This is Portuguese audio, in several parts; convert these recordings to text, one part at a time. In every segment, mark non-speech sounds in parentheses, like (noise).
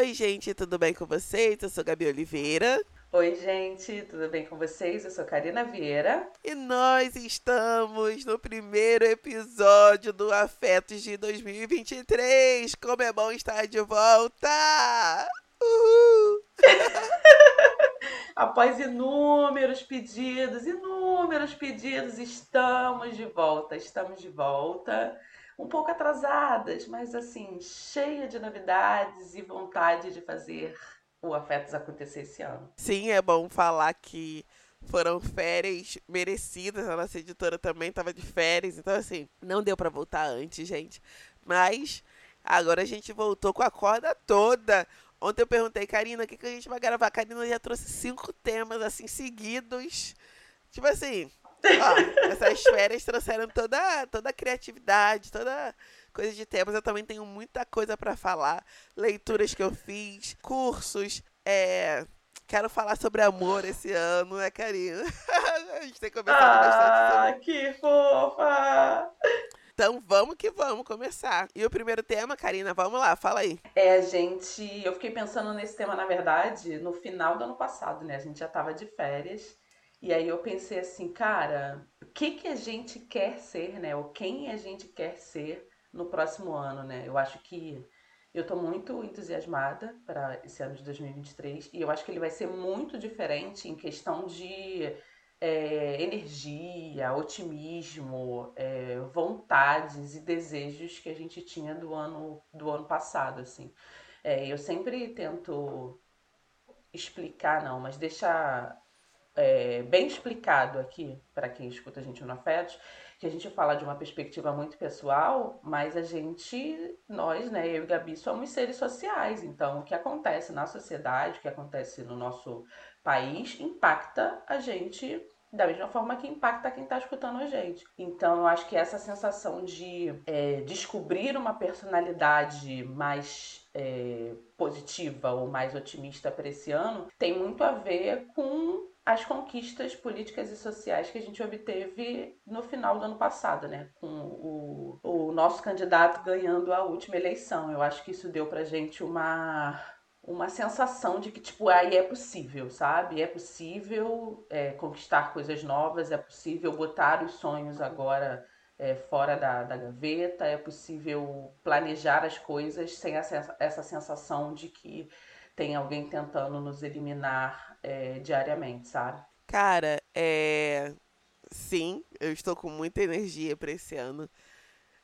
Oi, gente, tudo bem com vocês? Eu sou Gabi Oliveira. Oi, gente, tudo bem com vocês? Eu sou Karina Vieira. E nós estamos no primeiro episódio do Afetos de 2023. Como é bom estar de volta! Uhul! (laughs) Após inúmeros pedidos, inúmeros pedidos, estamos de volta, estamos de volta. Um pouco atrasadas, mas assim, cheia de novidades e vontade de fazer o Afetos acontecer esse ano. Sim, é bom falar que foram férias merecidas. A nossa editora também estava de férias, então assim, não deu para voltar antes, gente. Mas agora a gente voltou com a corda toda. Ontem eu perguntei, Karina, o que, que a gente vai gravar? A Karina já trouxe cinco temas assim seguidos. Tipo assim, ó, essas férias trouxeram toda, toda a criatividade, toda coisa de temas. Eu também tenho muita coisa para falar. Leituras que eu fiz, cursos, é. Quero falar sobre amor esse ano, né, Karina? (laughs) a gente tem conversado ah, bastante sobre. que fofa! Então vamos que vamos começar. E o primeiro tema, Karina, vamos lá, fala aí. É, gente, eu fiquei pensando nesse tema, na verdade, no final do ano passado, né? A gente já tava de férias. E aí eu pensei assim, cara, o que que a gente quer ser, né? Ou quem a gente quer ser no próximo ano, né? Eu acho que eu estou muito entusiasmada para esse ano de 2023 e eu acho que ele vai ser muito diferente em questão de é, energia, otimismo, é, vontades e desejos que a gente tinha do ano do ano passado, assim. É, eu sempre tento explicar, não, mas deixar é, bem explicado aqui para quem escuta a gente no Afetos que a gente fala de uma perspectiva muito pessoal, mas a gente, nós, né, eu e Gabi, somos seres sociais. Então, o que acontece na sociedade, o que acontece no nosso país, impacta a gente da mesma forma que impacta quem está escutando a gente. Então, eu acho que essa sensação de é, descobrir uma personalidade mais é, positiva ou mais otimista para esse ano tem muito a ver com as conquistas políticas e sociais que a gente obteve no final do ano passado, né? Com o, o nosso candidato ganhando a última eleição. Eu acho que isso deu pra gente uma, uma sensação de que, tipo, aí é possível, sabe? É possível é, conquistar coisas novas, é possível botar os sonhos agora é, fora da, da gaveta, é possível planejar as coisas sem essa, essa sensação de que tem alguém tentando nos eliminar é, diariamente, sabe? Cara, é. Sim, eu estou com muita energia para esse ano.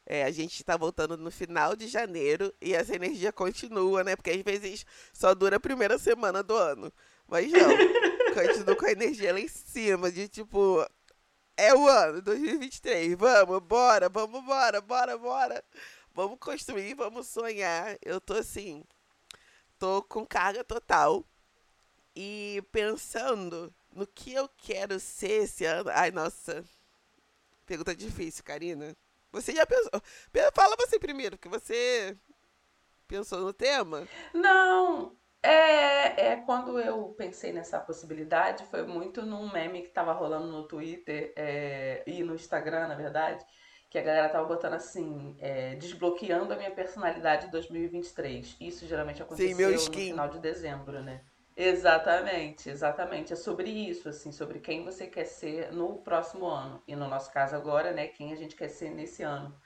É, a gente está voltando no final de janeiro e essa energia continua, né? Porque às vezes só dura a primeira semana do ano. Mas não, (laughs) continuo com a energia lá em cima, de tipo, é o ano 2023, vamos, bora, vamos, bora, bora, bora. Vamos construir, vamos sonhar. Eu tô assim, tô com carga total. E pensando no que eu quero ser esse ano. Ai, nossa. Pergunta difícil, Karina. Você já pensou? Fala você primeiro, porque você pensou no tema? Não. É, é quando eu pensei nessa possibilidade, foi muito num meme que tava rolando no Twitter é, e no Instagram, na verdade, que a galera tava botando assim, é, desbloqueando a minha personalidade 2023. Isso geralmente aconteceu Sim, no final de dezembro, né? Exatamente, exatamente. É sobre isso, assim, sobre quem você quer ser no próximo ano. E no nosso caso agora, né, quem a gente quer ser nesse ano,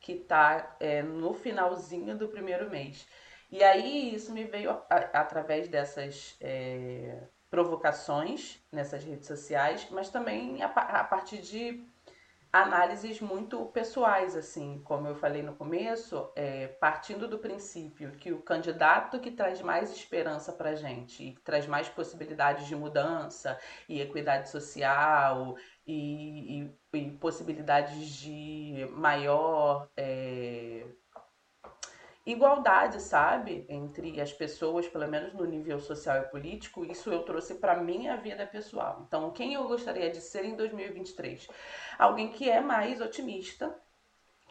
que tá é, no finalzinho do primeiro mês. E aí isso me veio a, a, através dessas é, provocações nessas redes sociais, mas também a, a partir de análises muito pessoais, assim, como eu falei no começo, é, partindo do princípio que o candidato que traz mais esperança para a gente e que traz mais possibilidades de mudança e equidade social e, e, e possibilidades de maior é, igualdade, sabe, entre as pessoas, pelo menos no nível social e político, isso eu trouxe para minha vida pessoal. Então, quem eu gostaria de ser em 2023? Alguém que é mais otimista,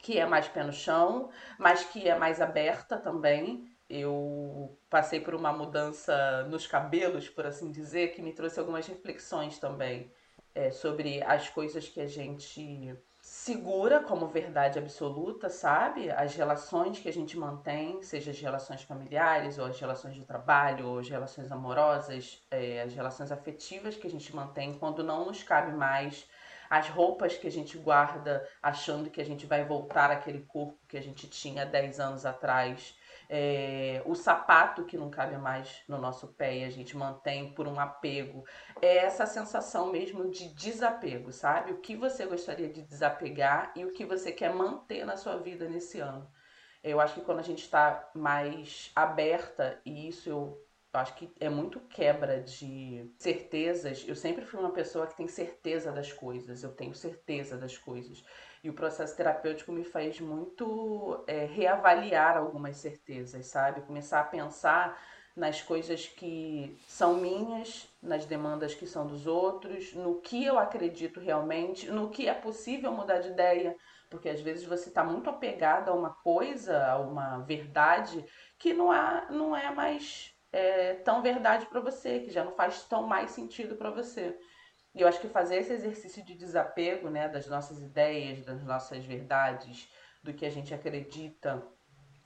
que é mais pé no chão, mas que é mais aberta também. Eu passei por uma mudança nos cabelos, por assim dizer, que me trouxe algumas reflexões também é, sobre as coisas que a gente segura como verdade absoluta, sabe? As relações que a gente mantém, seja as relações familiares, ou as relações de trabalho, ou as relações amorosas, é, as relações afetivas que a gente mantém quando não nos cabe mais as roupas que a gente guarda achando que a gente vai voltar àquele corpo que a gente tinha 10 anos atrás, é, o sapato que não cabe mais no nosso pé e a gente mantém por um apego. É essa sensação mesmo de desapego, sabe? O que você gostaria de desapegar e o que você quer manter na sua vida nesse ano. Eu acho que quando a gente está mais aberta, e isso eu acho que é muito quebra de certezas. Eu sempre fui uma pessoa que tem certeza das coisas, eu tenho certeza das coisas. E o processo terapêutico me faz muito é, reavaliar algumas certezas, sabe? Começar a pensar nas coisas que são minhas, nas demandas que são dos outros, no que eu acredito realmente, no que é possível mudar de ideia, porque às vezes você está muito apegado a uma coisa, a uma verdade que não, há, não é mais é, tão verdade para você, que já não faz tão mais sentido para você. E eu acho que fazer esse exercício de desapego, né, das nossas ideias, das nossas verdades, do que a gente acredita,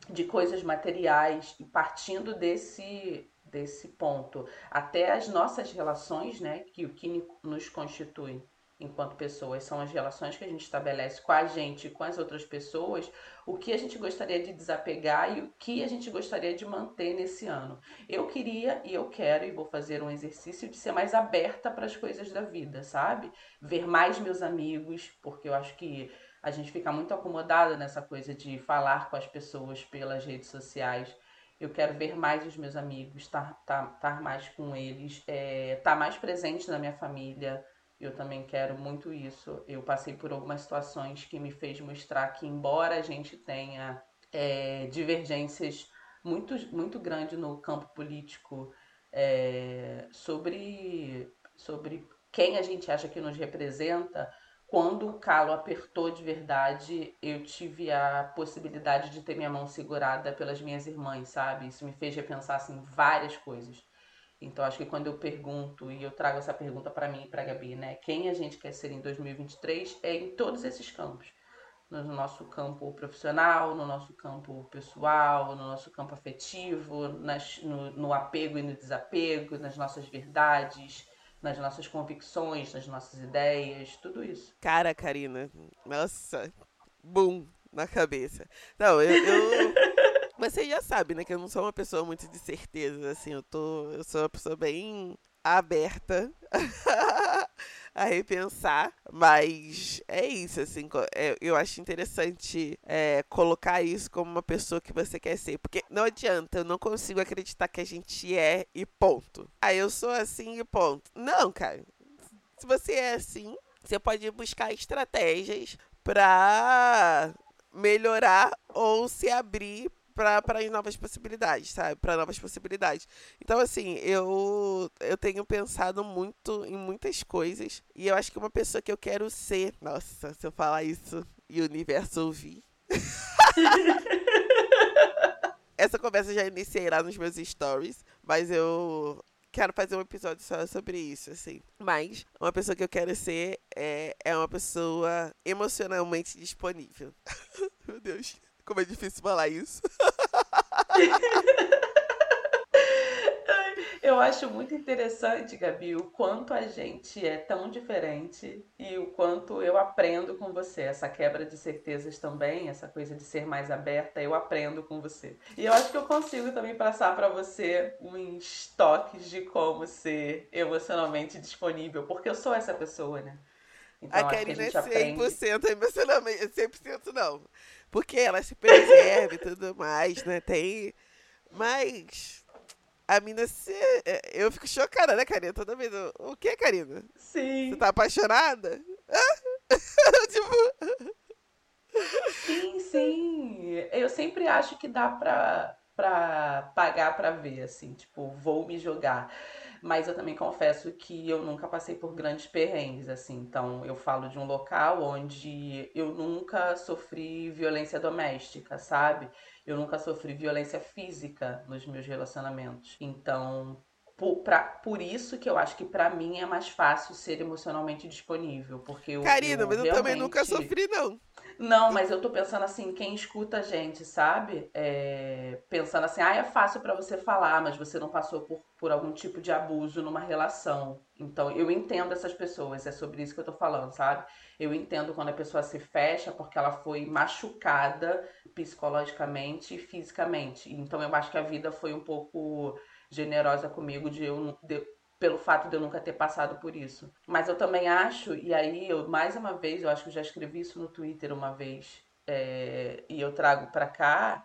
de coisas materiais e partindo desse desse ponto até as nossas relações, né, que o que nos constitui enquanto pessoas, são as relações que a gente estabelece com a gente e com as outras pessoas, o que a gente gostaria de desapegar e o que a gente gostaria de manter nesse ano. Eu queria e eu quero, e vou fazer um exercício de ser mais aberta para as coisas da vida, sabe? Ver mais meus amigos, porque eu acho que a gente fica muito acomodada nessa coisa de falar com as pessoas pelas redes sociais. Eu quero ver mais os meus amigos, estar tá, tá, tá mais com eles, estar é, tá mais presente na minha família, eu também quero muito isso. Eu passei por algumas situações que me fez mostrar que, embora a gente tenha é, divergências muito, muito grandes no campo político é, sobre, sobre quem a gente acha que nos representa, quando o calo apertou de verdade, eu tive a possibilidade de ter minha mão segurada pelas minhas irmãs, sabe? Isso me fez repensar assim, várias coisas. Então, acho que quando eu pergunto, e eu trago essa pergunta para mim e para Gabi, né? Quem a gente quer ser em 2023 é em todos esses campos. No nosso campo profissional, no nosso campo pessoal, no nosso campo afetivo, nas, no, no apego e no desapego, nas nossas verdades, nas nossas convicções, nas nossas ideias, tudo isso. Cara, Karina, nossa, bum na cabeça. Não, eu, eu você já sabe, né, que eu não sou uma pessoa muito de certeza, assim, eu tô, eu sou uma pessoa bem aberta (laughs) a repensar, mas é isso, assim, é, eu acho interessante é, colocar isso como uma pessoa que você quer ser, porque não adianta, eu não consigo acreditar que a gente é e ponto. Ah, eu sou assim e ponto. Não, cara, se você é assim, você pode buscar estratégias para melhorar ou se abrir para as novas possibilidades, sabe? Para novas possibilidades. Então, assim, eu, eu tenho pensado muito em muitas coisas. E eu acho que uma pessoa que eu quero ser. Nossa, se eu falar isso e o universo ouvir. (laughs) Essa conversa já iniciei lá nos meus stories, mas eu quero fazer um episódio só sobre isso, assim. Mas uma pessoa que eu quero ser é, é uma pessoa emocionalmente disponível. (laughs) Meu Deus. Como é difícil falar isso. (laughs) Eu acho muito interessante, Gabi, o quanto a gente é tão diferente e o quanto eu aprendo com você. Essa quebra de certezas também, essa coisa de ser mais aberta, eu aprendo com você. E eu acho que eu consigo também passar para você uns toques de como ser emocionalmente disponível, porque eu sou essa pessoa, né? Então, a Karina é 100% aprende... emocionalmente, 100% não. Porque ela se preserva e tudo mais, né? Tem. Mas. A mina se. É, eu fico chocada, né, Karina? Toda vez. O que, Karina? Sim. Você tá apaixonada? (laughs) tipo. Sim, sim. Eu sempre acho que dá pra, pra pagar pra ver, assim. Tipo, vou me jogar mas eu também confesso que eu nunca passei por grandes perrengues, assim. Então, eu falo de um local onde eu nunca sofri violência doméstica, sabe? Eu nunca sofri violência física nos meus relacionamentos. Então, por, pra, por isso que eu acho que para mim é mais fácil ser emocionalmente disponível. Porque eu, Karina, eu mas eu realmente... também nunca sofri, não. Não, mas eu tô pensando assim, quem escuta a gente, sabe? É, pensando assim, ah, é fácil para você falar, mas você não passou por, por algum tipo de abuso numa relação. Então, eu entendo essas pessoas, é sobre isso que eu tô falando, sabe? Eu entendo quando a pessoa se fecha porque ela foi machucada psicologicamente e fisicamente. Então, eu acho que a vida foi um pouco generosa comigo de eu de, pelo fato de eu nunca ter passado por isso. Mas eu também acho, e aí eu mais uma vez, eu acho que eu já escrevi isso no Twitter uma vez, é, e eu trago para cá,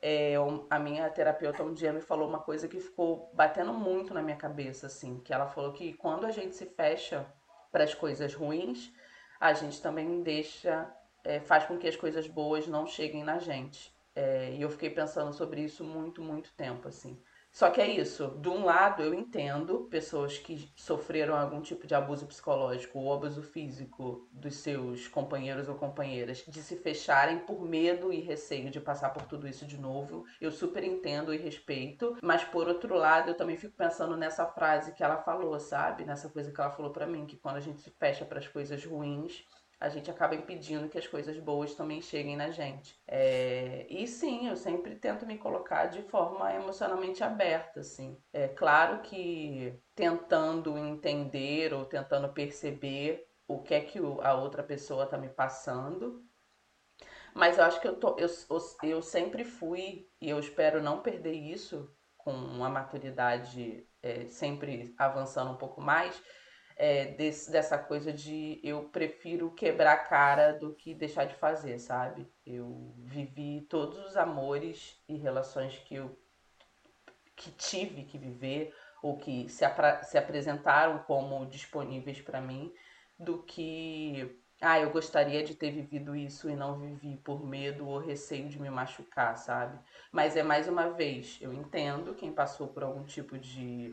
é, a minha terapeuta um dia me falou uma coisa que ficou batendo muito na minha cabeça, assim, que ela falou que quando a gente se fecha para as coisas ruins, a gente também deixa, é, faz com que as coisas boas não cheguem na gente. É, e eu fiquei pensando sobre isso muito, muito tempo, assim. Só que é isso. De um lado, eu entendo pessoas que sofreram algum tipo de abuso psicológico ou abuso físico dos seus companheiros ou companheiras de se fecharem por medo e receio de passar por tudo isso de novo. Eu super entendo e respeito. Mas por outro lado, eu também fico pensando nessa frase que ela falou, sabe? Nessa coisa que ela falou para mim, que quando a gente se fecha para as coisas ruins, a gente acaba impedindo que as coisas boas também cheguem na gente. É... E sim, eu sempre tento me colocar de forma emocionalmente aberta, assim. É claro que tentando entender ou tentando perceber o que é que a outra pessoa está me passando. Mas eu acho que eu, tô, eu, eu sempre fui, e eu espero não perder isso com uma maturidade é, sempre avançando um pouco mais, é, desse, dessa coisa de eu prefiro quebrar a cara do que deixar de fazer, sabe? Eu vivi todos os amores e relações que eu que tive que viver ou que se, se apresentaram como disponíveis para mim do que ah, eu gostaria de ter vivido isso e não vivi por medo ou receio de me machucar, sabe? Mas é mais uma vez, eu entendo quem passou por algum tipo de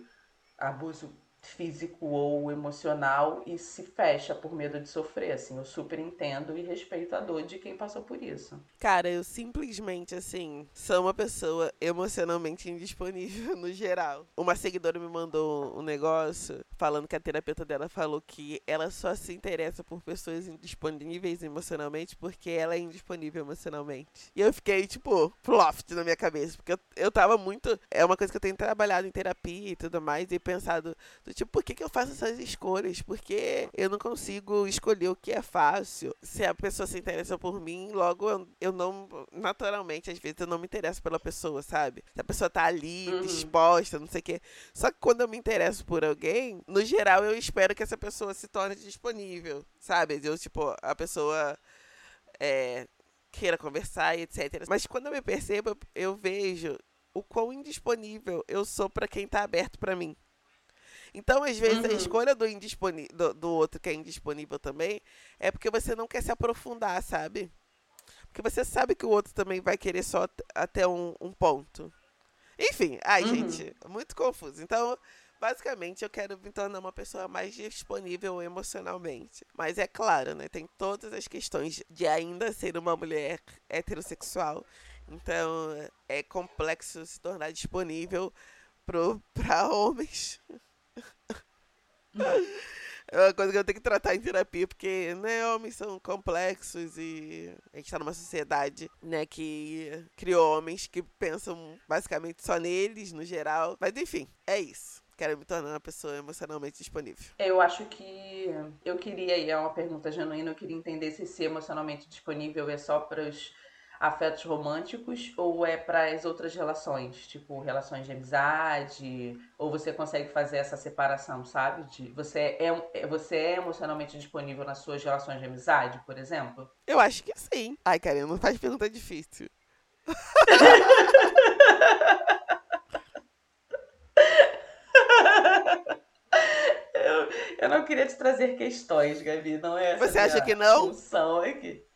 abuso físico ou emocional e se fecha por medo de sofrer, assim. Eu super entendo e respeito a dor de quem passou por isso. Cara, eu simplesmente, assim, sou uma pessoa emocionalmente indisponível (laughs) no geral. Uma seguidora me mandou um negócio falando que a terapeuta dela falou que ela só se interessa por pessoas indisponíveis emocionalmente porque ela é indisponível emocionalmente. E eu fiquei, tipo, ploft na minha cabeça, porque eu, eu tava muito. É uma coisa que eu tenho trabalhado em terapia e tudo mais, e pensado do tipo, por que, que eu faço essas escolhas? Porque eu não consigo escolher o que é fácil. Se a pessoa se interessa por mim, logo eu, eu não. Naturalmente, às vezes eu não me interesso pela pessoa, sabe? Se a pessoa tá ali, uhum. disposta, não sei o quê. Só que quando eu me interesso por alguém, no geral eu espero que essa pessoa se torne disponível, sabe? Eu, tipo, a pessoa. É, queira conversar e etc. Mas quando eu me percebo, eu vejo o quão indisponível eu sou para quem tá aberto para mim. Então, às vezes, uhum. a escolha do, do, do outro que é indisponível também é porque você não quer se aprofundar, sabe? Porque você sabe que o outro também vai querer só até um, um ponto. Enfim, ai, uhum. gente, muito confuso. Então, basicamente, eu quero me tornar uma pessoa mais disponível emocionalmente. Mas é claro, né? Tem todas as questões de ainda ser uma mulher heterossexual. Então, é complexo se tornar disponível para (laughs) homens. É uma coisa que eu tenho que tratar em terapia, porque, né, homens são complexos e a gente tá numa sociedade, né, que criou homens que pensam basicamente só neles, no geral. Mas enfim, é isso quero me tornar uma pessoa emocionalmente disponível? Eu acho que eu queria, e é uma pergunta genuína, eu queria entender se ser emocionalmente disponível é só para os afetos românticos ou é para as outras relações, tipo relações de amizade, ou você consegue fazer essa separação, sabe? De você é, é você é emocionalmente disponível nas suas relações de amizade, por exemplo? Eu acho que sim. Ai, Karina, não faz pergunta difícil. (laughs) eu, eu não queria te trazer questões, Gabi, não é essa Você acha que não? função aqui.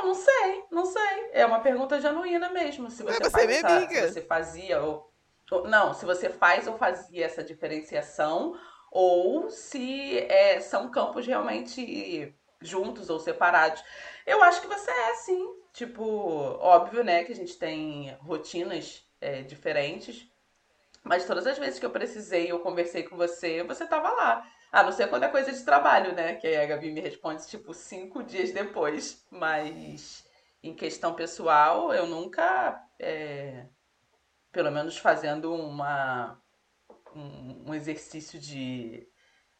Não, não sei, não sei. É uma pergunta genuína mesmo. Se você, é, você é faz essa, se você fazia ou, ou, Não, se você faz ou fazia essa diferenciação, ou se é, são campos realmente juntos ou separados. Eu acho que você é, sim. Tipo, óbvio, né, que a gente tem rotinas é, diferentes. Mas todas as vezes que eu precisei, eu conversei com você, você tava lá. A não ser quando é coisa de trabalho, né? Que aí a Gabi me responde, tipo, cinco dias depois. Mas em questão pessoal, eu nunca, é, pelo menos fazendo uma, um, um exercício de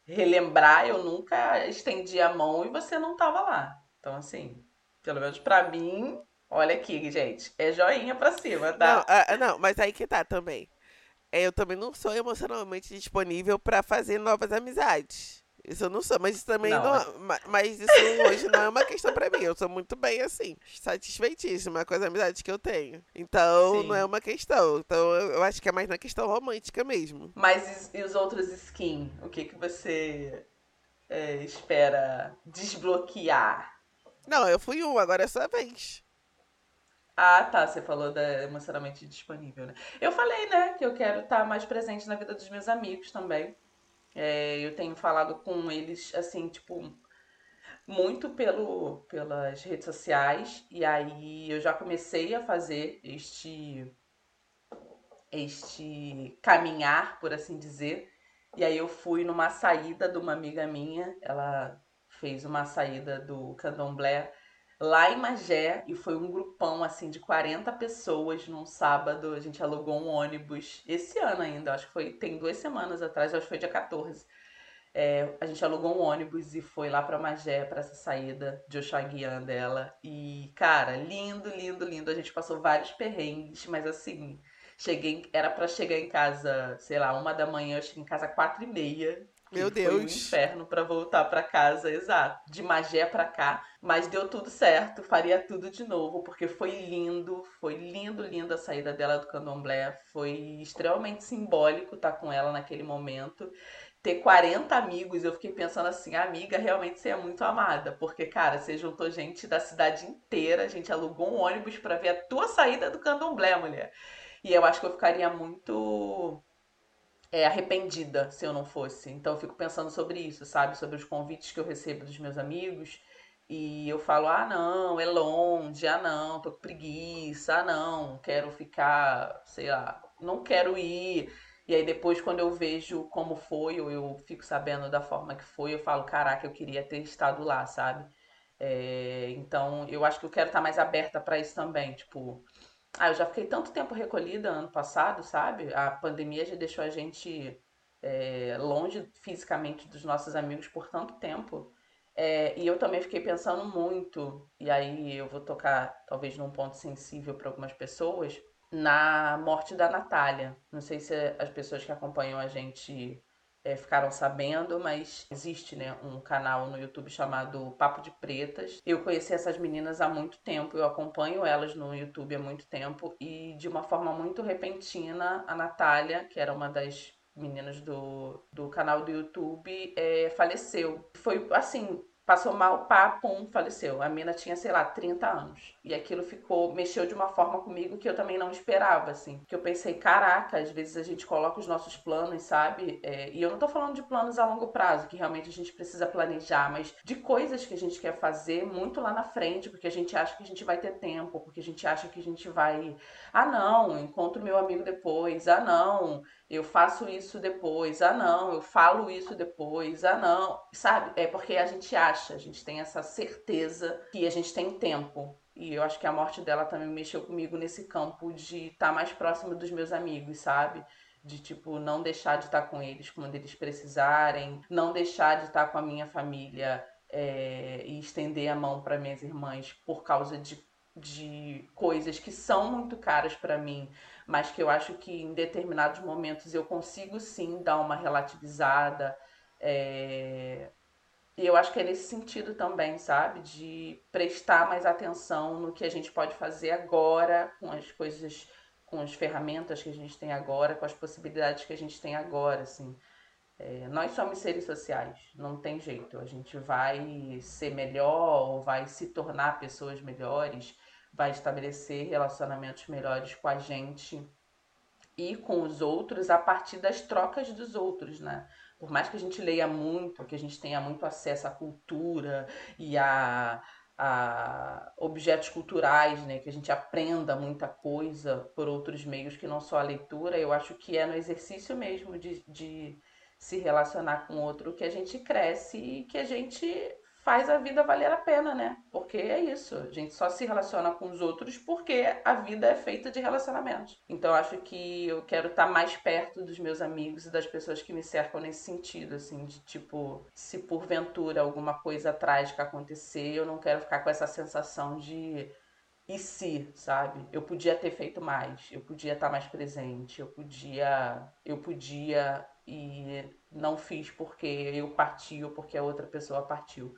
relembrar, eu nunca estendi a mão e você não tava lá. Então, assim, pelo menos para mim, olha aqui, gente, é joinha pra cima, tá? Não, ah, não mas aí que tá também. É, eu também não sou emocionalmente disponível para fazer novas amizades. Isso eu não sou, mas isso também não, não é. mas isso hoje não é uma questão para mim. Eu sou muito bem assim, satisfeitíssima com as amizades que eu tenho. Então Sim. não é uma questão. Então eu acho que é mais na questão romântica mesmo. Mas e os outros skin? O que que você é, espera desbloquear? Não, eu fui um, agora é sua vez. Ah, tá. Você falou da emocionalmente disponível, né? Eu falei, né, que eu quero estar mais presente na vida dos meus amigos também. É, eu tenho falado com eles, assim, tipo, muito pelo, pelas redes sociais. E aí eu já comecei a fazer este, este caminhar, por assim dizer. E aí eu fui numa saída de uma amiga minha. Ela fez uma saída do candomblé lá em Magé e foi um grupão assim de 40 pessoas num sábado. A gente alugou um ônibus esse ano ainda, acho que foi tem duas semanas atrás, acho que foi dia 14. É, a gente alugou um ônibus e foi lá para Magé para essa saída de Oxaguian dela. E, cara, lindo, lindo, lindo. A gente passou vários perrengues, mas assim, cheguei, era para chegar em casa, sei lá, uma da manhã, eu cheguei em casa quatro e meia. Meu Deus. Foi um inferno para voltar para casa, exato. De Magé para cá, mas deu tudo certo, faria tudo de novo, porque foi lindo, foi lindo, lindo a saída dela do Candomblé, foi extremamente simbólico estar com ela naquele momento. Ter 40 amigos, eu fiquei pensando assim, amiga, realmente você é muito amada, porque cara, você juntou gente da cidade inteira, a gente alugou um ônibus para ver a tua saída do Candomblé, mulher. E eu acho que eu ficaria muito é, arrependida se eu não fosse. Então eu fico pensando sobre isso, sabe? Sobre os convites que eu recebo dos meus amigos. E eu falo, ah, não, é longe, ah, não, tô com preguiça, ah, não, quero ficar, sei lá, não quero ir. E aí depois, quando eu vejo como foi, ou eu fico sabendo da forma que foi, eu falo, caraca, eu queria ter estado lá, sabe? É, então, eu acho que eu quero estar mais aberta para isso também, tipo, ah, eu já fiquei tanto tempo recolhida ano passado, sabe? A pandemia já deixou a gente é, longe fisicamente dos nossos amigos por tanto tempo. É, e eu também fiquei pensando muito, e aí eu vou tocar talvez num ponto sensível para algumas pessoas, na morte da Natália. Não sei se as pessoas que acompanham a gente é, ficaram sabendo, mas existe né, um canal no YouTube chamado Papo de Pretas. Eu conheci essas meninas há muito tempo, eu acompanho elas no YouTube há muito tempo e de uma forma muito repentina, a Natália, que era uma das meninas do, do canal do YouTube, é, faleceu. Foi assim, passou mal, pá, pum, faleceu. A mina tinha, sei lá, 30 anos. E aquilo ficou, mexeu de uma forma comigo que eu também não esperava, assim. Que eu pensei, caraca, às vezes a gente coloca os nossos planos, sabe? É, e eu não tô falando de planos a longo prazo, que realmente a gente precisa planejar, mas de coisas que a gente quer fazer muito lá na frente, porque a gente acha que a gente vai ter tempo, porque a gente acha que a gente vai. Ah, não, encontro meu amigo depois. Ah, não, eu faço isso depois, ah não, eu falo isso depois, ah não, sabe? É porque a gente acha, a gente tem essa certeza que a gente tem tempo. E eu acho que a morte dela também mexeu comigo nesse campo de estar tá mais próximo dos meus amigos, sabe? De, tipo, não deixar de estar tá com eles quando eles precisarem, não deixar de estar tá com a minha família é, e estender a mão para minhas irmãs por causa de, de coisas que são muito caras para mim, mas que eu acho que em determinados momentos eu consigo sim dar uma relativizada. É... E eu acho que é nesse sentido também, sabe? De prestar mais atenção no que a gente pode fazer agora com as coisas, com as ferramentas que a gente tem agora, com as possibilidades que a gente tem agora, assim. É, nós somos seres sociais, não tem jeito. A gente vai ser melhor ou vai se tornar pessoas melhores vai estabelecer relacionamentos melhores com a gente e com os outros a partir das trocas dos outros, né? Por mais que a gente leia muito, que a gente tenha muito acesso à cultura e a, a objetos culturais, né? Que a gente aprenda muita coisa por outros meios que não só a leitura. Eu acho que é no exercício mesmo de, de se relacionar com outro que a gente cresce e que a gente faz a vida valer a pena, né? Porque é isso, a gente só se relaciona com os outros porque a vida é feita de relacionamentos. Então acho que eu quero estar mais perto dos meus amigos e das pessoas que me cercam nesse sentido, assim, de tipo, se porventura alguma coisa trágica acontecer, eu não quero ficar com essa sensação de e se, sabe? Eu podia ter feito mais, eu podia estar mais presente, eu podia, eu podia e não fiz porque eu parti ou porque a outra pessoa partiu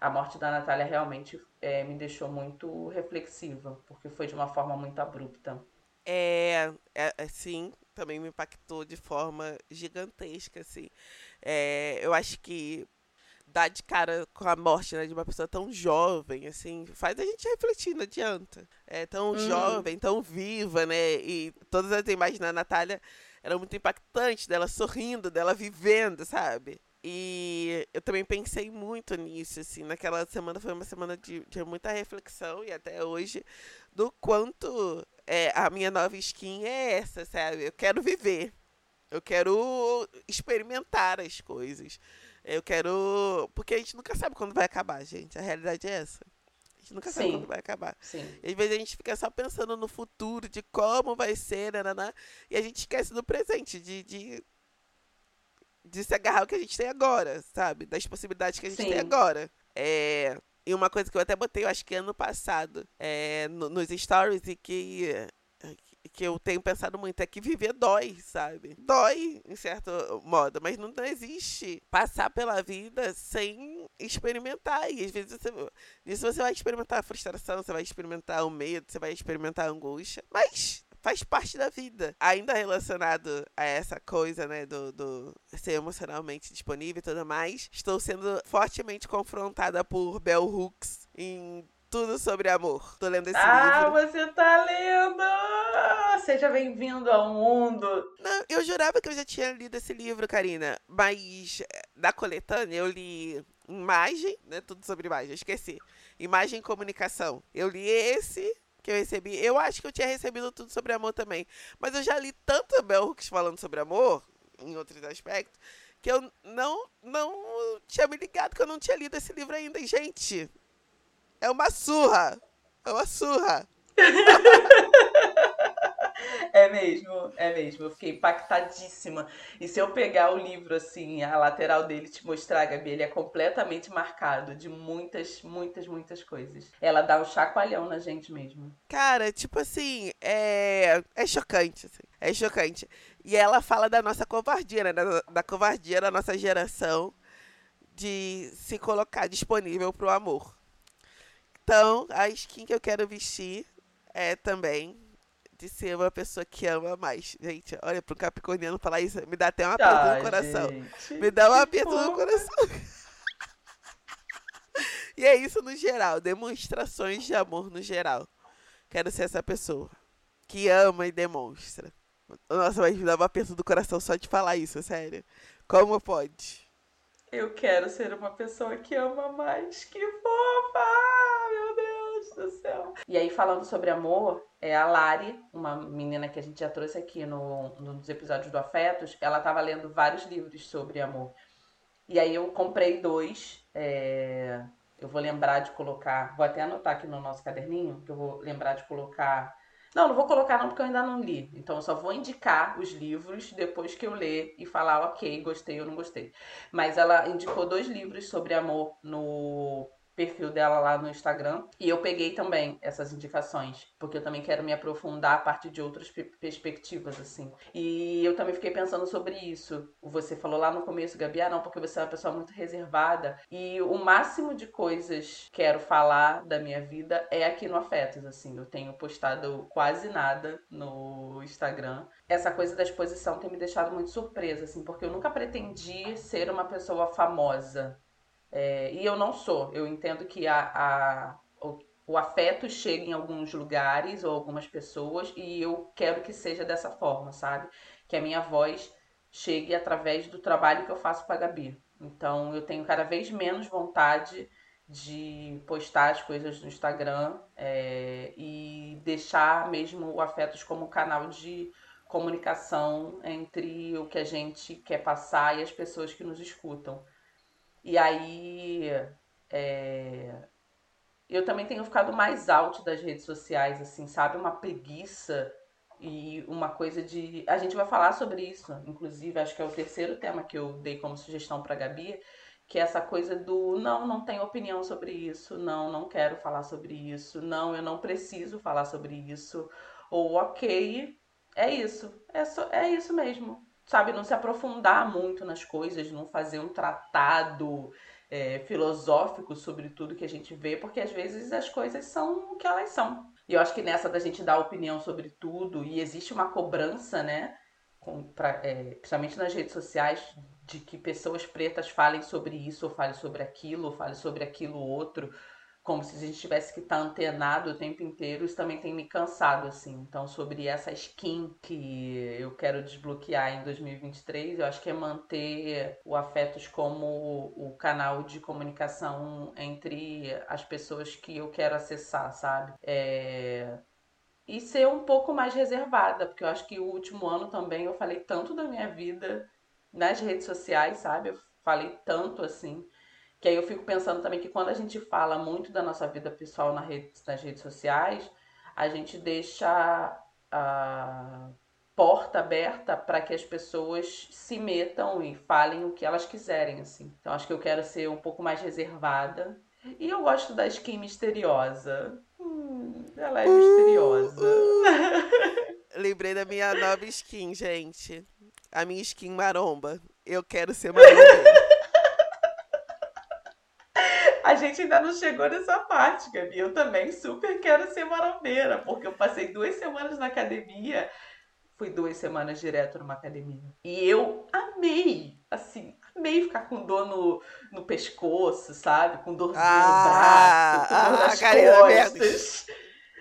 a morte da Natália realmente é, me deixou muito reflexiva, porque foi de uma forma muito abrupta. É, é, é sim, também me impactou de forma gigantesca, assim. É, eu acho que dar de cara com a morte né, de uma pessoa tão jovem, assim, faz a gente refletir, não adianta. É tão hum. jovem, tão viva, né? E todas as imagens da Natália eram muito impactantes, dela sorrindo, dela vivendo, sabe? E eu também pensei muito nisso, assim, naquela semana foi uma semana de, de muita reflexão e até hoje do quanto é, a minha nova skin é essa, sabe? Eu quero viver, eu quero experimentar as coisas, eu quero. Porque a gente nunca sabe quando vai acabar, gente, a realidade é essa. A gente nunca Sim. sabe quando vai acabar. Sim. E às vezes a gente fica só pensando no futuro, de como vai ser, nananá, e a gente esquece do presente, de, de de se agarrar ao que a gente tem agora, sabe? Das possibilidades que a gente Sim. tem agora. É, e uma coisa que eu até botei, eu acho que ano passado, é, no, nos stories, e que, que eu tenho pensado muito, é que viver dói, sabe? Dói, em certo modo, mas não, não existe passar pela vida sem experimentar. E às vezes você, nisso você vai experimentar a frustração, você vai experimentar o medo, você vai experimentar a angústia. Mas faz parte da vida. Ainda relacionado a essa coisa, né, do, do ser emocionalmente disponível e tudo mais, estou sendo fortemente confrontada por Bell Hooks em tudo sobre amor. Tô lendo esse ah, livro. Ah, você tá lendo! Seja bem-vindo ao mundo! Não, eu jurava que eu já tinha lido esse livro, Karina, mas eh, da coletânea eu li imagem, né? Tudo sobre imagem, eu esqueci. Imagem e comunicação. Eu li esse que eu recebi. Eu acho que eu tinha recebido tudo sobre amor também. Mas eu já li tanto Bell Hooks falando sobre amor, em outros aspectos, que eu não, não tinha me ligado que eu não tinha lido esse livro ainda. E, gente, é uma surra. É uma surra. (laughs) (laughs) É mesmo, é mesmo. Eu fiquei impactadíssima. E se eu pegar o livro, assim, a lateral dele te mostrar, Gabi, ele é completamente marcado de muitas, muitas, muitas coisas. Ela dá um chacoalhão na gente mesmo. Cara, tipo assim, é, é chocante, assim. É chocante. E ela fala da nossa covardia, né? Da, da covardia da nossa geração de se colocar disponível pro amor. Então, a skin que eu quero vestir é também de ser uma pessoa que ama mais. Gente, olha, pro Capricorniano falar isso me dá até um aperto ah, no coração. Gente, me dá um aperto no coração. (laughs) e é isso no geral, demonstrações de amor no geral. Quero ser essa pessoa que ama e demonstra. Nossa, mas me dá um aperto do coração só de falar isso, sério. Como pode? Eu quero ser uma pessoa que ama mais. Que fofa! Meu Deus do céu. E aí, falando sobre amor, é a Lari, uma menina que a gente já trouxe aqui no, nos episódios do Afetos, ela estava lendo vários livros sobre amor. E aí eu comprei dois. É... Eu vou lembrar de colocar. Vou até anotar aqui no nosso caderninho, que eu vou lembrar de colocar não, não vou colocar não porque eu ainda não li. Então eu só vou indicar os livros depois que eu ler e falar, ok, gostei ou não gostei. Mas ela indicou dois livros sobre amor no perfil dela lá no Instagram. E eu peguei também essas indicações, porque eu também quero me aprofundar a partir de outras perspectivas, assim. E eu também fiquei pensando sobre isso. Você falou lá no começo, Gabi, ah, não, porque você é uma pessoa muito reservada. E o máximo de coisas que quero falar da minha vida é aqui no Afetos, assim. Eu tenho postado quase nada no Instagram. Essa coisa da exposição tem me deixado muito surpresa, assim, porque eu nunca pretendi ser uma pessoa famosa é, e eu não sou. Eu entendo que a, a, o, o afeto chega em alguns lugares ou algumas pessoas e eu quero que seja dessa forma, sabe? Que a minha voz chegue através do trabalho que eu faço para a Gabi. Então eu tenho cada vez menos vontade de postar as coisas no Instagram é, e deixar mesmo o Afetos como canal de comunicação entre o que a gente quer passar e as pessoas que nos escutam. E aí é, eu também tenho ficado mais alto das redes sociais, assim, sabe? Uma preguiça e uma coisa de. A gente vai falar sobre isso, inclusive, acho que é o terceiro tema que eu dei como sugestão para Gabi, que é essa coisa do não, não tenho opinião sobre isso, não, não quero falar sobre isso, não, eu não preciso falar sobre isso, ou ok, é isso, é, só, é isso mesmo, sabe? Não se aprofundar muito nas coisas, não fazer um tratado é, filosófico sobre tudo que a gente vê, porque às vezes as coisas são o que elas são. E eu acho que nessa da gente dar opinião sobre tudo, e existe uma cobrança, né? Com, pra, é, principalmente nas redes sociais, de que pessoas pretas falem sobre isso, ou falem sobre aquilo, ou falem sobre aquilo outro, como se a gente tivesse que estar tá antenado o tempo inteiro, isso também tem me cansado, assim. Então, sobre essa skin que eu quero desbloquear em 2023, eu acho que é manter o Afetos como o canal de comunicação entre as pessoas que eu quero acessar, sabe? É... E ser um pouco mais reservada, porque eu acho que o último ano também eu falei tanto da minha vida nas redes sociais, sabe? Eu falei tanto assim que aí eu fico pensando também que quando a gente fala muito da nossa vida pessoal na rede, nas redes sociais, a gente deixa a porta aberta para que as pessoas se metam e falem o que elas quiserem, assim. Então acho que eu quero ser um pouco mais reservada. E eu gosto da skin misteriosa. Hum, ela é misteriosa. Lembrei da minha nova skin, gente. A minha skin maromba. Eu quero ser maromba. A gente ainda não chegou nessa parte, Gabi. Eu também super quero ser marombeira, porque eu passei duas semanas na academia. Fui duas semanas direto numa academia. E eu amei, assim, amei ficar com dor no, no pescoço, sabe? Com dorzinha ah, no braço, com dor ah, nas costas.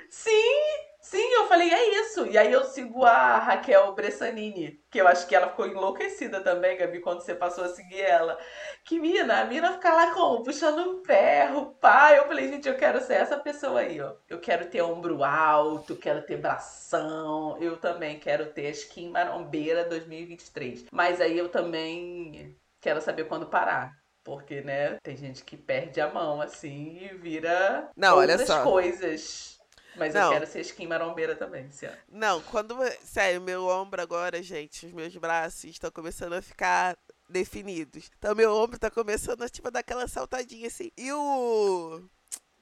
Sim, Sim, eu falei, é isso. E aí eu sigo a Raquel Bressanini, que eu acho que ela ficou enlouquecida também, Gabi, quando você passou a seguir ela. Que mina, a mina fica lá como? Puxando um ferro, pai. Eu falei, gente, eu quero ser essa pessoa aí, ó. Eu quero ter ombro alto, quero ter bração. Eu também quero ter a skin marombeira 2023. Mas aí eu também quero saber quando parar. Porque, né, tem gente que perde a mão, assim, e vira Não, outras olha só. coisas. Mas não. eu quero ser skin marombeira também, ano. Não, quando. Sério, meu ombro agora, gente, os meus braços estão começando a ficar definidos. Então meu ombro tá começando a tipo dar aquela saltadinha assim. E o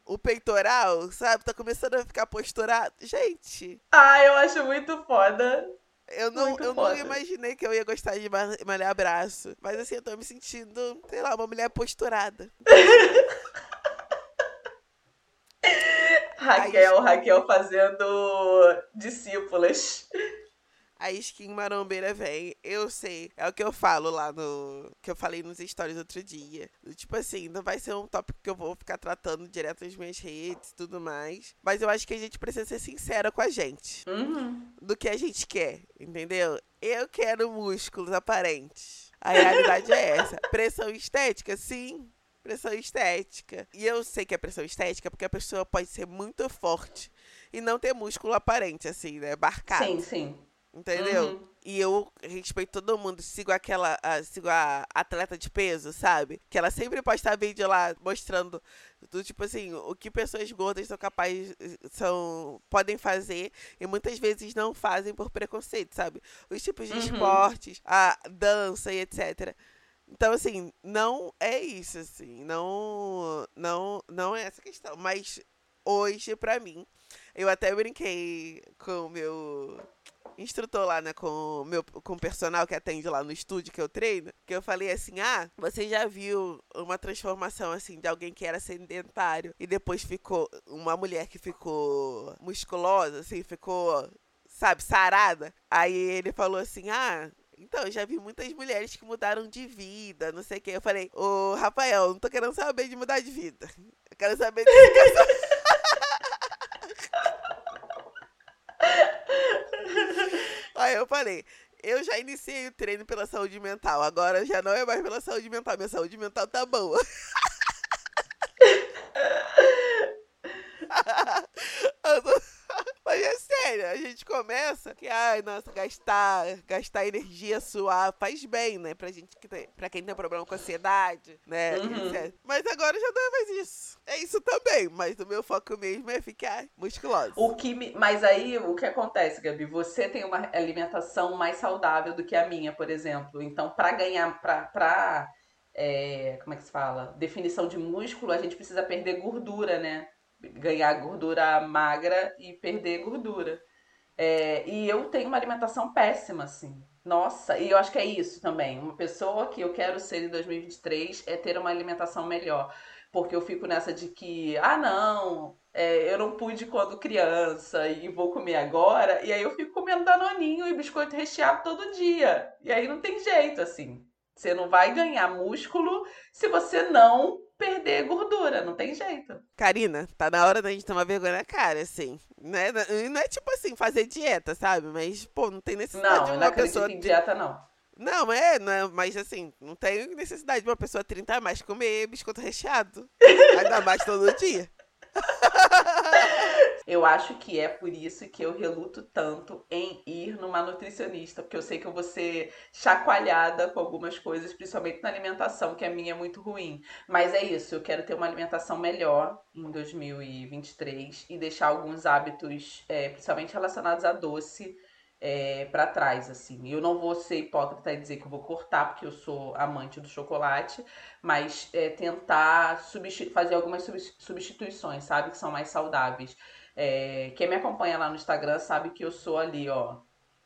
o peitoral, sabe? Tá começando a ficar posturado. Gente. Ah, eu acho muito foda. Eu não, eu não imaginei que eu ia gostar de malhar braço. Mas assim, eu tô me sentindo, sei lá, uma mulher posturada. (laughs) Raquel, Raquel fazendo discípulas. A skin marombeira vem, eu sei, é o que eu falo lá no. que eu falei nos stories outro dia. Tipo assim, não vai ser um tópico que eu vou ficar tratando direto nas minhas redes e tudo mais. Mas eu acho que a gente precisa ser sincera com a gente. Uhum. Do que a gente quer, entendeu? Eu quero músculos aparentes. A realidade é essa. Pressão estética, sim pressão estética. E eu sei que é pressão estética porque a pessoa pode ser muito forte e não ter músculo aparente, assim, né? Barcado. Sim, sim. Entendeu? Uhum. E eu respeito todo mundo. Sigo aquela. A, sigo a atleta de peso, sabe? Que ela sempre posta vídeo lá mostrando do tipo assim, o que pessoas gordas são capazes. são podem fazer e muitas vezes não fazem por preconceito, sabe? Os tipos de uhum. esportes, a dança e etc. Então, assim, não é isso, assim, não, não, não é essa questão. Mas hoje, pra mim, eu até brinquei com o meu instrutor lá, né, com meu com o personal que atende lá no estúdio que eu treino, que eu falei assim: "Ah, você já viu uma transformação assim de alguém que era sedentário e depois ficou uma mulher que ficou musculosa, assim, ficou, sabe, sarada?" Aí ele falou assim: "Ah, então, já vi muitas mulheres que mudaram de vida, não sei o que. Eu falei, ô Rafael, não tô querendo saber de mudar de vida. Eu quero saber de (laughs) Aí eu falei, eu já iniciei o treino pela saúde mental, agora já não é mais pela saúde mental, minha saúde mental tá boa. (laughs) gente começa que, ai, nossa, gastar, gastar energia, suar, faz bem, né? Pra gente que tem, pra quem tem problema com ansiedade, né? Uhum. Mas agora já não é mais isso. É isso também, mas o meu foco mesmo é ficar musculosa. O que me... Mas aí, o que acontece, Gabi? Você tem uma alimentação mais saudável do que a minha, por exemplo. Então, pra ganhar, pra... pra é, como é que se fala? Definição de músculo, a gente precisa perder gordura, né? Ganhar gordura magra e perder gordura. É, e eu tenho uma alimentação péssima, assim. Nossa, e eu acho que é isso também. Uma pessoa que eu quero ser em 2023 é ter uma alimentação melhor. Porque eu fico nessa de que, ah, não, é, eu não pude quando criança e vou comer agora. E aí eu fico comendo danoninho e biscoito recheado todo dia. E aí não tem jeito, assim. Você não vai ganhar músculo se você não perder gordura, não tem jeito. Karina, tá na hora da gente tomar vergonha na cara, assim. Né? Não é tipo assim, fazer dieta, sabe? Mas, pô, não tem necessidade não, de uma não pessoa. em dieta, não. Não, é, não, mas assim, não tem necessidade de uma pessoa 30 a mais comer biscoito recheado. Ainda mais todo dia. (laughs) eu acho que é por isso que eu reluto tanto em ir numa nutricionista, porque eu sei que eu vou ser chacoalhada com algumas coisas, principalmente na alimentação, que a minha é muito ruim. Mas é isso, eu quero ter uma alimentação melhor em 2023 e deixar alguns hábitos, é, principalmente relacionados a doce, é, para trás, assim. Eu não vou ser hipócrita e dizer que eu vou cortar, porque eu sou amante do chocolate, mas é, tentar fazer algumas substituições, sabe? Que são mais saudáveis. É, quem me acompanha lá no Instagram sabe que eu sou ali, ó.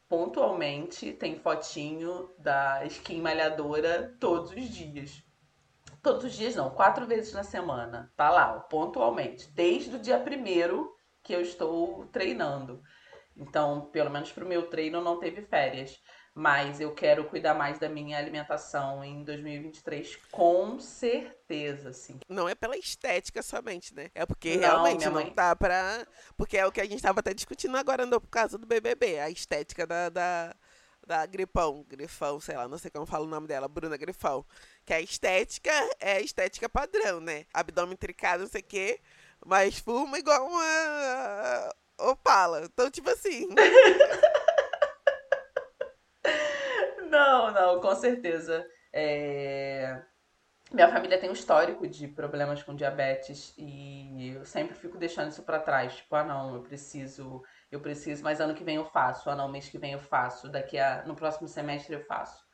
Pontualmente tem fotinho da skin malhadora todos os dias. Todos os dias não, quatro vezes na semana. Tá lá, ó, pontualmente. Desde o dia primeiro que eu estou treinando. Então, pelo menos para o meu treino não teve férias. Mas eu quero cuidar mais da minha alimentação em 2023, com certeza, assim. Não é pela estética somente, né? É porque não, realmente não dá pra. Porque é o que a gente tava até discutindo agora no caso do BBB, a estética da, da, da Gripão, Grifão, sei lá, não sei como fala o nome dela, Bruna Grifão. Que a estética é a estética padrão, né? Abdômen tricado, não sei o quê. Mas fuma igual uma Opala. Então, tipo assim. (laughs) não, não, com certeza. É... Minha família tem um histórico de problemas com diabetes e eu sempre fico deixando isso para trás. Tipo, ah, não, eu preciso, eu preciso, mas ano que vem eu faço. Ah, não, mês que vem eu faço. Daqui a no próximo semestre eu faço.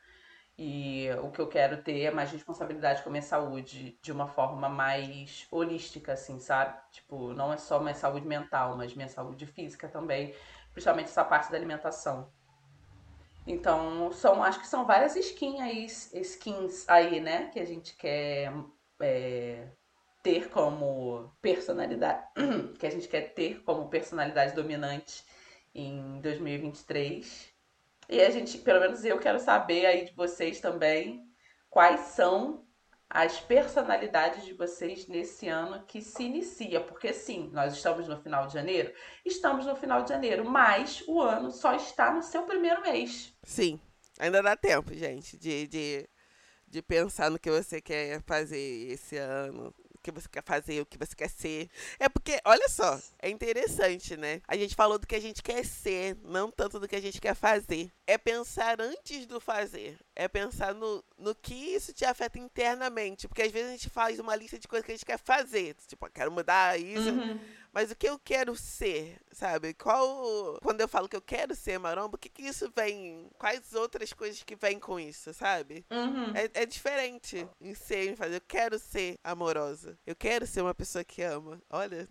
E o que eu quero ter é mais responsabilidade com a minha saúde de uma forma mais holística, assim, sabe? Tipo, não é só minha saúde mental, mas minha saúde física também, principalmente essa parte da alimentação. Então, são, acho que são várias skins aí, skins aí, né, que a gente quer é, ter como personalidade, (clears throat) que a gente quer ter como personalidade dominante em 2023. E a gente, pelo menos eu quero saber aí de vocês também quais são as personalidades de vocês nesse ano que se inicia. Porque sim, nós estamos no final de janeiro, estamos no final de janeiro, mas o ano só está no seu primeiro mês. Sim, ainda dá tempo, gente, de, de, de pensar no que você quer fazer esse ano, que você quer fazer, o que você quer ser. É porque, olha só, é interessante, né? A gente falou do que a gente quer ser, não tanto do que a gente quer fazer. É pensar antes do fazer. É pensar no, no que isso te afeta internamente. Porque às vezes a gente faz uma lista de coisas que a gente quer fazer. Tipo, quero mudar isso. Uhum. Mas o que eu quero ser, sabe? Qual. Quando eu falo que eu quero ser maromba, o que, que isso vem? Quais outras coisas que vêm com isso, sabe? Uhum. É, é diferente em ser, em fazer. Eu quero ser amorosa. Eu quero ser uma pessoa que ama. Olha,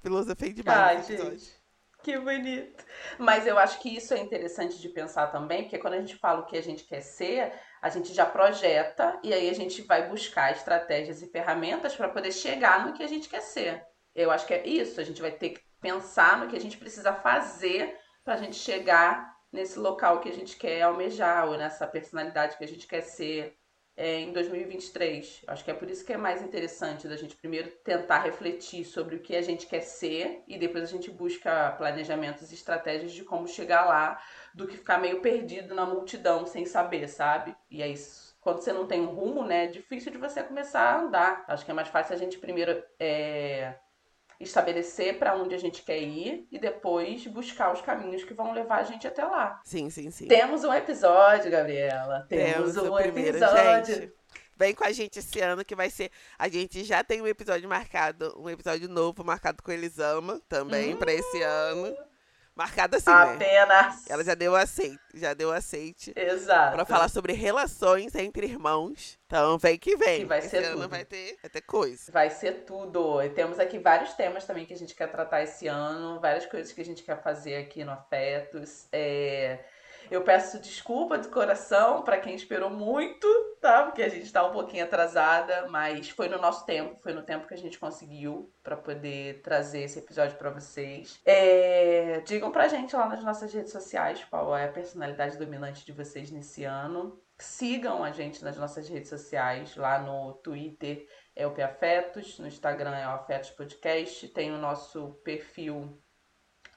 filosofei demais. Ai, gente. Que bonito. Mas eu acho que isso é interessante de pensar também, porque quando a gente fala o que a gente quer ser, a gente já projeta e aí a gente vai buscar estratégias e ferramentas para poder chegar no que a gente quer ser. Eu acho que é isso. A gente vai ter que pensar no que a gente precisa fazer para a gente chegar nesse local que a gente quer almejar ou nessa personalidade que a gente quer ser é, em 2023. Acho que é por isso que é mais interessante da gente primeiro tentar refletir sobre o que a gente quer ser e depois a gente busca planejamentos e estratégias de como chegar lá, do que ficar meio perdido na multidão sem saber, sabe? E é isso. Quando você não tem um rumo, né, é difícil de você começar a andar. Acho que é mais fácil a gente primeiro é, estabelecer para onde a gente quer ir e depois buscar os caminhos que vão levar a gente até lá. Sim, sim, sim. Temos um episódio, Gabriela. Temos, Temos um primeiro, episódio. Gente, vem com a gente esse ano que vai ser. A gente já tem um episódio marcado, um episódio novo marcado com Elisama também hum. para esse ano. Marcada assim, Apenas. né? Apenas. Ela já deu aceite, já deu aceite. Exato. Pra falar sobre relações entre irmãos. Então, vem que vem. Que vai esse ser ano tudo. vai ter, vai ter coisa. Vai ser tudo. E temos aqui vários temas também que a gente quer tratar esse ano, várias coisas que a gente quer fazer aqui no Afetos. É eu peço desculpa de coração para quem esperou muito, tá? Porque a gente está um pouquinho atrasada, mas foi no nosso tempo, foi no tempo que a gente conseguiu para poder trazer esse episódio para vocês. É... Digam pra gente lá nas nossas redes sociais qual é a personalidade dominante de vocês nesse ano. Sigam a gente nas nossas redes sociais, lá no Twitter é o Afetos, no Instagram é o Afetos Podcast, tem o nosso perfil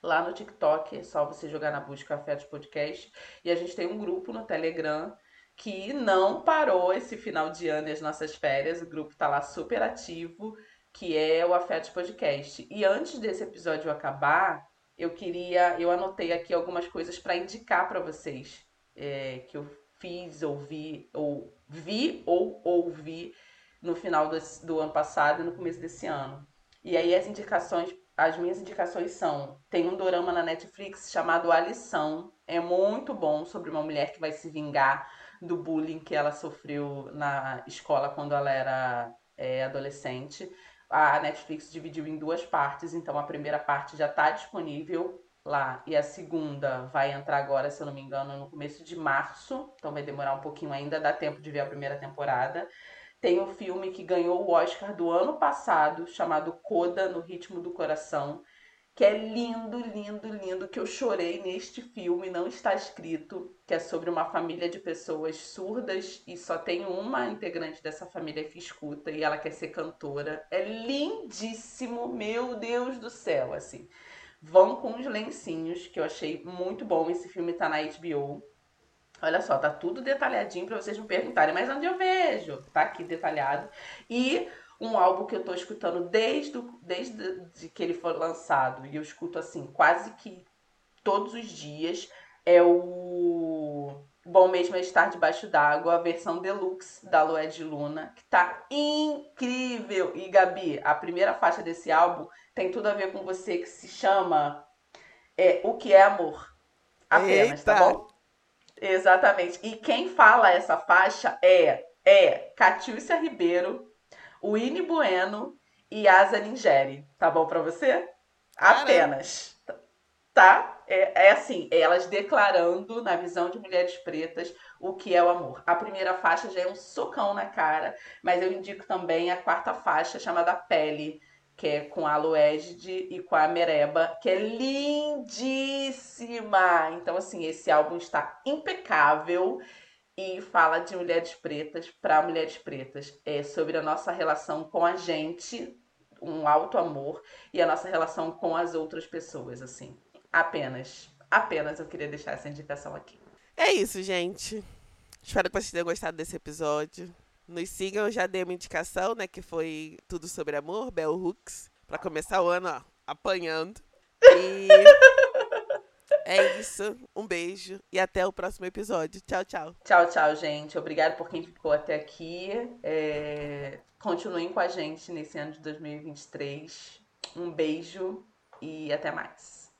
lá no TikTok, é só você jogar na busca Afetos Podcast. E a gente tem um grupo no Telegram que não parou esse final de ano e as nossas férias. O grupo tá lá super ativo, que é o Afetos Podcast. E antes desse episódio acabar, eu queria, eu anotei aqui algumas coisas para indicar para vocês é, que eu fiz, ouvi, ou vi ou ouvi no final do, do ano passado e no começo desse ano. E aí as indicações as minhas indicações são: tem um dorama na Netflix chamado A Lição. É muito bom sobre uma mulher que vai se vingar do bullying que ela sofreu na escola quando ela era é, adolescente. A Netflix dividiu em duas partes, então a primeira parte já está disponível lá e a segunda vai entrar agora, se eu não me engano, no começo de março, então vai demorar um pouquinho ainda, dá tempo de ver a primeira temporada. Tem um filme que ganhou o Oscar do ano passado, chamado Coda no Ritmo do Coração, que é lindo, lindo, lindo, que eu chorei neste filme, não está escrito, que é sobre uma família de pessoas surdas e só tem uma integrante dessa família que escuta e ela quer ser cantora. É lindíssimo, meu Deus do céu, assim. Vão com os lencinhos, que eu achei muito bom. Esse filme tá na HBO. Olha só, tá tudo detalhadinho para vocês me perguntarem, mas onde eu vejo? Tá aqui detalhado. E um álbum que eu tô escutando desde, desde que ele foi lançado, e eu escuto assim, quase que todos os dias, é o Bom Mesmo é Estar Debaixo d'Água, a versão deluxe da Lué de Luna, que tá incrível! E Gabi, a primeira faixa desse álbum tem tudo a ver com você, que se chama é, O que é Amor. Apenas, tá Eita. tá bom? Exatamente. E quem fala essa faixa é é Catiúcia Ribeiro, Winnie Bueno e Asa Ningeri. Tá bom para você? Caramba. Apenas. Tá? É, é assim, elas declarando, na visão de mulheres pretas, o que é o amor. A primeira faixa já é um socão na cara, mas eu indico também a quarta faixa, chamada Pele, que é com a Luegde e com a Mereba, que é lindíssima. Então, assim, esse álbum está impecável e fala de mulheres pretas para mulheres pretas. É sobre a nossa relação com a gente, um alto amor, e a nossa relação com as outras pessoas, assim. Apenas, apenas eu queria deixar essa indicação aqui. É isso, gente. Espero que vocês tenham gostado desse episódio. Nos sigam, já dei uma indicação, né? Que foi Tudo Sobre Amor, Bell Hooks. Pra começar o ano, ó, apanhando. E é isso. Um beijo e até o próximo episódio. Tchau, tchau. Tchau, tchau, gente. Obrigado por quem ficou até aqui. É... Continuem com a gente nesse ano de 2023. Um beijo e até mais.